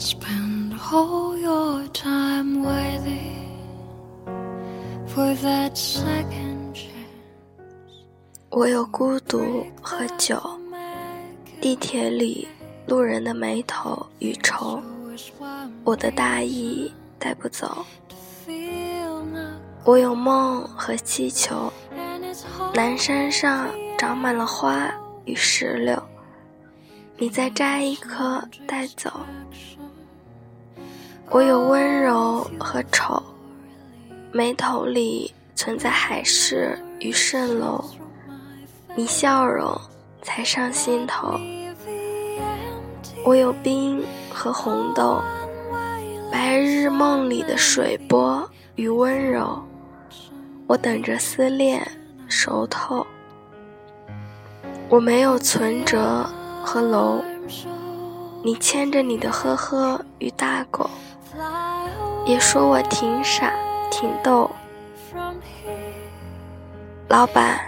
call your time worthy for that second chance. 我有孤独和酒，地铁里路人的眉头与愁，我的大意带不走。我有梦和祈求，南山上长满了花与石榴，你再摘一颗带走。我有温柔和丑，眉头里存在海市与蜃楼，你笑容才上心头。我有冰和红豆，白日梦里的水波与温柔，我等着思念熟透。我没有存折和楼，你牵着你的呵呵与大狗。也说我挺傻挺逗，老板，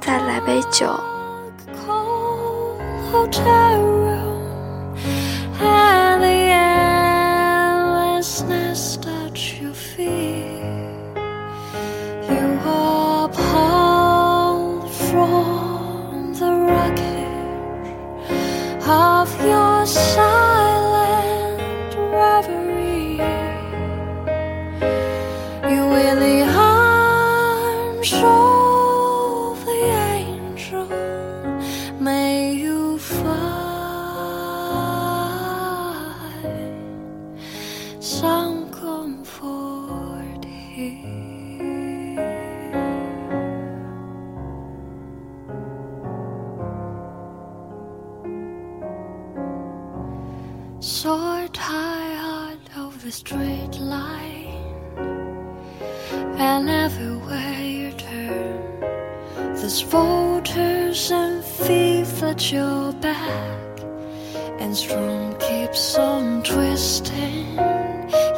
再来杯酒。So tired of the straight line, and everywhere there's voters and thief at your back, and strong keeps on twisting.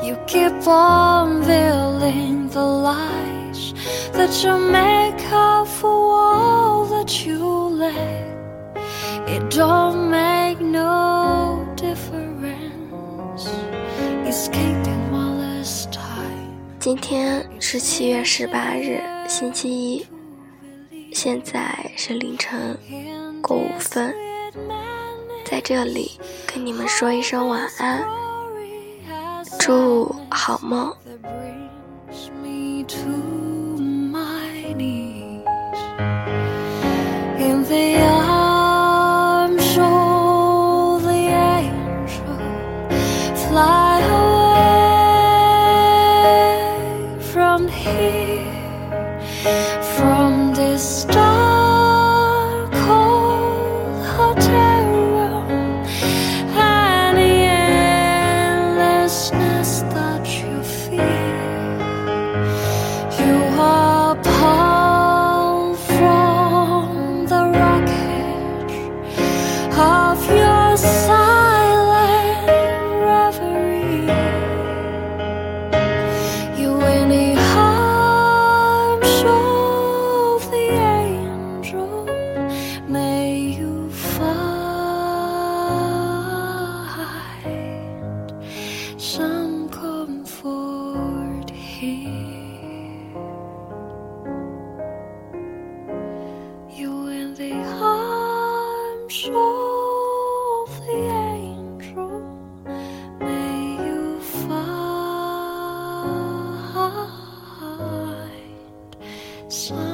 You keep on veiling the lies that you make up for all that you let. It don't make no difference. Escaping while there's time. 今天是七月十八日， 星期一，现在是凌晨过五分，在这里跟你们说一声晚安，祝好梦。Fly. sun.